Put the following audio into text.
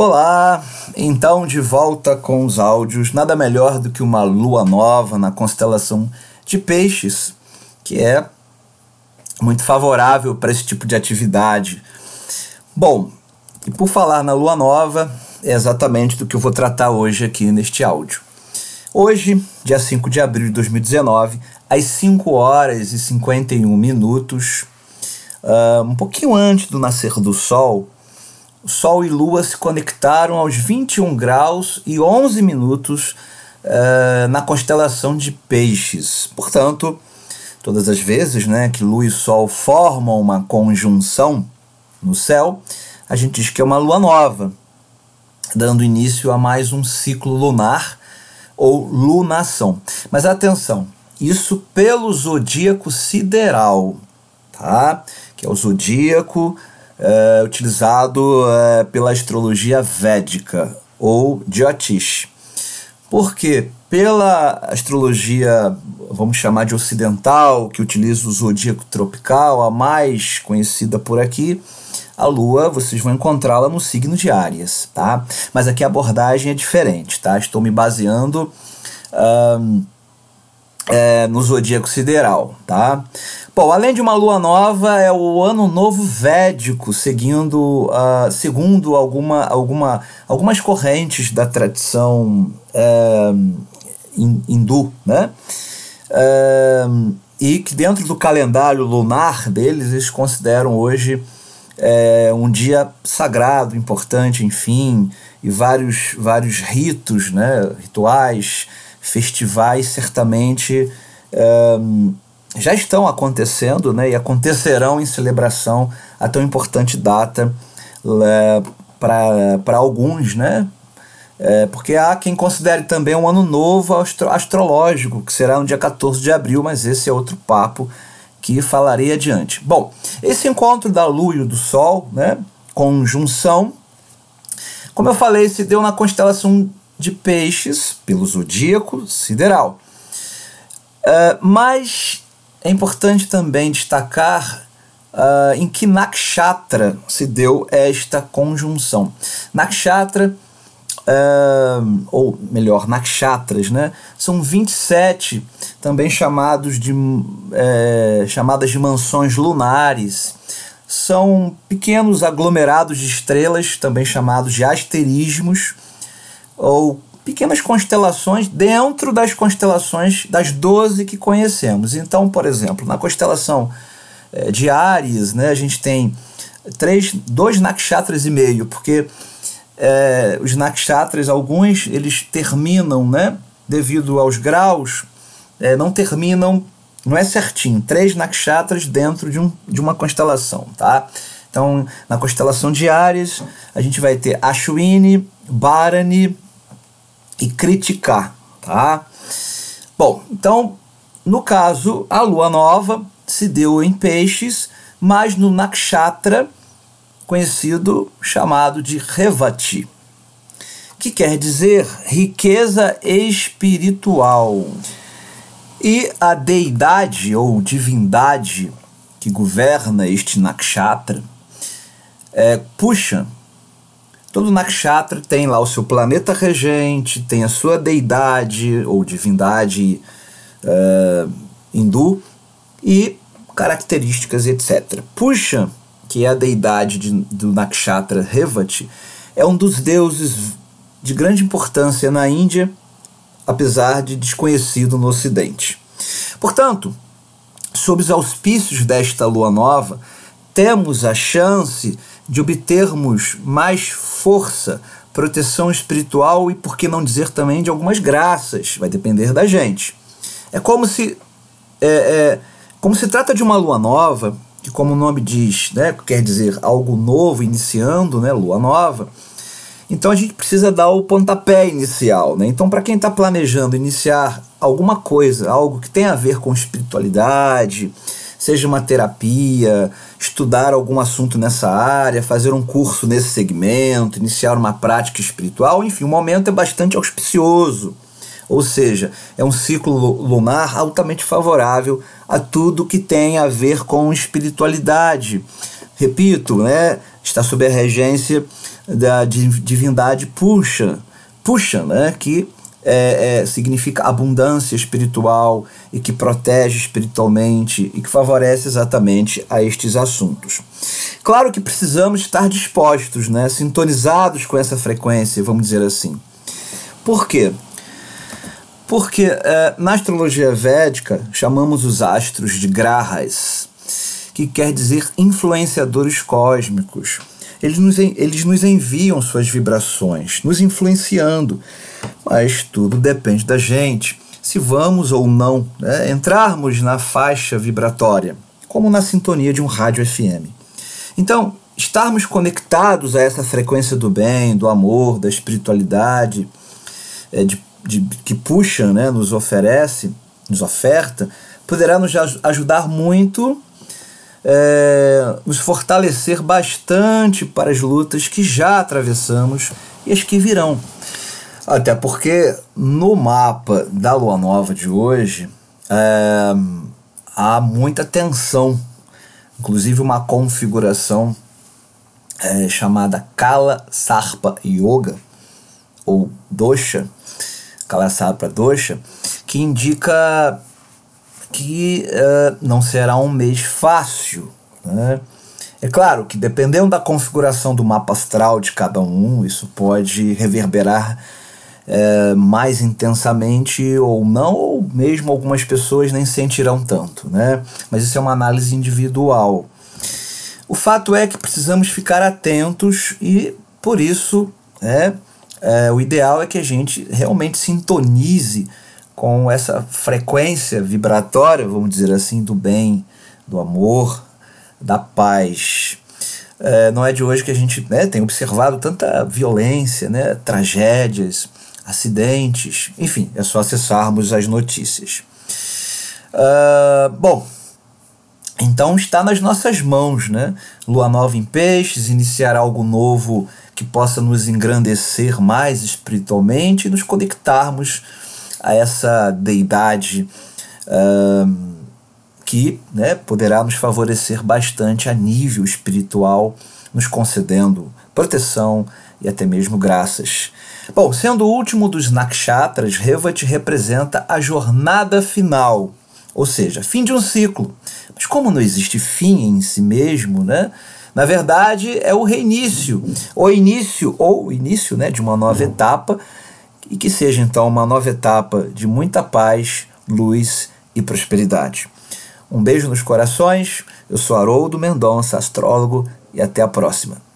Olá, então de volta com os áudios. Nada melhor do que uma lua nova na constelação de Peixes, que é muito favorável para esse tipo de atividade. Bom, e por falar na lua nova, é exatamente do que eu vou tratar hoje aqui neste áudio. Hoje, dia 5 de abril de 2019, às 5 horas e 51 minutos, uh, um pouquinho antes do nascer do Sol, Sol e Lua se conectaram aos 21 graus e 11 minutos uh, na constelação de Peixes. Portanto, todas as vezes né, que Lua e Sol formam uma conjunção no céu, a gente diz que é uma lua nova, dando início a mais um ciclo lunar ou lunação. Mas atenção, isso pelo zodíaco sideral, tá? Que é o zodíaco é, utilizado é, pela astrologia védica ou Jyotish. Porque pela astrologia, vamos chamar de ocidental, que utiliza o zodíaco tropical, a mais conhecida por aqui, a Lua, vocês vão encontrá-la no signo de Áries, tá? Mas aqui a abordagem é diferente, tá? Estou me baseando um, é, no zodíaco sideral, tá? Bom, além de uma lua nova, é o ano novo védico, seguindo, uh, segundo alguma, alguma, algumas correntes da tradição uh, hindu, né? Uh, e que dentro do calendário lunar deles, eles consideram hoje é, um dia sagrado, importante, enfim, e vários, vários ritos, né? rituais, festivais, certamente já estão acontecendo né, e acontecerão em celebração a tão importante data para alguns, né? É, porque há quem considere também um ano novo astro astrológico, que será no dia 14 de abril, mas esse é outro papo que falarei adiante. Bom, esse encontro da Lua e do Sol, né, conjunção, como eu falei, se deu na constelação de Peixes, pelo zodíaco sideral. Uh, mas é importante também destacar uh, em que nakshatra se deu esta conjunção. Nakshatra, uh, ou melhor, nakshatras, né? são 27 também chamados de, é, chamadas de mansões lunares. São pequenos aglomerados de estrelas, também chamados de asterismos, ou pequenas constelações dentro das constelações das 12 que conhecemos. Então, por exemplo, na constelação é, de Ares, né, a gente tem três, dois nakshatras e meio, porque é, os nakshatras, alguns, eles terminam, né, devido aos graus, é, não terminam, não é certinho, três nakshatras dentro de, um, de uma constelação, tá? Então, na constelação de Ares, a gente vai ter Ashwini, Bharani, e criticar, tá? Bom, então, no caso, a lua nova se deu em peixes, mas no nakshatra conhecido chamado de Revati, que quer dizer riqueza espiritual. E a deidade ou divindade que governa este nakshatra é, puxa Todo nakshatra tem lá o seu planeta regente, tem a sua deidade ou divindade uh, hindu e características, etc. Puxa, que é a deidade de, do nakshatra Revati, é um dos deuses de grande importância na Índia, apesar de desconhecido no Ocidente. Portanto, sob os auspícios desta lua nova, temos a chance de obtermos mais força, proteção espiritual e, por que não dizer também, de algumas graças. Vai depender da gente. É como se. É, é, como se trata de uma lua nova, que, como o nome diz, né, quer dizer algo novo iniciando, né, lua nova. Então a gente precisa dar o pontapé inicial. Né? Então, para quem está planejando iniciar alguma coisa, algo que tem a ver com espiritualidade, seja uma terapia, estudar algum assunto nessa área, fazer um curso nesse segmento, iniciar uma prática espiritual, enfim, o momento é bastante auspicioso. Ou seja, é um ciclo lunar altamente favorável a tudo que tem a ver com espiritualidade. Repito, né? está sob a regência da divindade Puxa, Puxa, né, que é, é, significa abundância espiritual e que protege espiritualmente e que favorece exatamente a estes assuntos. Claro que precisamos estar dispostos, né, sintonizados com essa frequência, vamos dizer assim. Por quê? Porque é, na astrologia védica chamamos os astros de grahas, que quer dizer influenciadores cósmicos. Eles nos, eles nos enviam suas vibrações, nos influenciando, mas tudo depende da gente, se vamos ou não né, entrarmos na faixa vibratória, como na sintonia de um rádio FM. Então, estarmos conectados a essa frequência do bem, do amor, da espiritualidade, é, de de, que puxa, né, nos oferece, nos oferta, poderá nos ajudar muito, é, nos fortalecer bastante para as lutas que já atravessamos e as que virão. Até porque no mapa da lua nova de hoje é, há muita tensão, inclusive uma configuração é, chamada Kala Sarpa Yoga, ou Dosha, para Dosha, que indica que uh, não será um mês fácil. Né? É claro que dependendo da configuração do mapa astral de cada um, isso pode reverberar é, mais intensamente ou não, ou mesmo algumas pessoas nem sentirão tanto, né? Mas isso é uma análise individual. O fato é que precisamos ficar atentos e, por isso, é, é, o ideal é que a gente realmente sintonize com essa frequência vibratória, vamos dizer assim, do bem, do amor, da paz. É, não é de hoje que a gente né, tem observado tanta violência, né, tragédias, acidentes, enfim, é só acessarmos as notícias. Uh, bom, então está nas nossas mãos, né? Lua nova em peixes, iniciar algo novo que possa nos engrandecer mais espiritualmente e nos conectarmos a essa deidade uh, que né, poderá nos favorecer bastante a nível espiritual, nos concedendo proteção e até mesmo graças. Bom, sendo o último dos nakshatras, Revat representa a jornada final, ou seja, fim de um ciclo. Mas como não existe fim em si mesmo, né? Na verdade, é o reinício, o início ou início, né, de uma nova etapa e que seja então uma nova etapa de muita paz, luz e prosperidade. Um beijo nos corações. Eu sou Haroldo Mendonça, astrólogo, e até a próxima.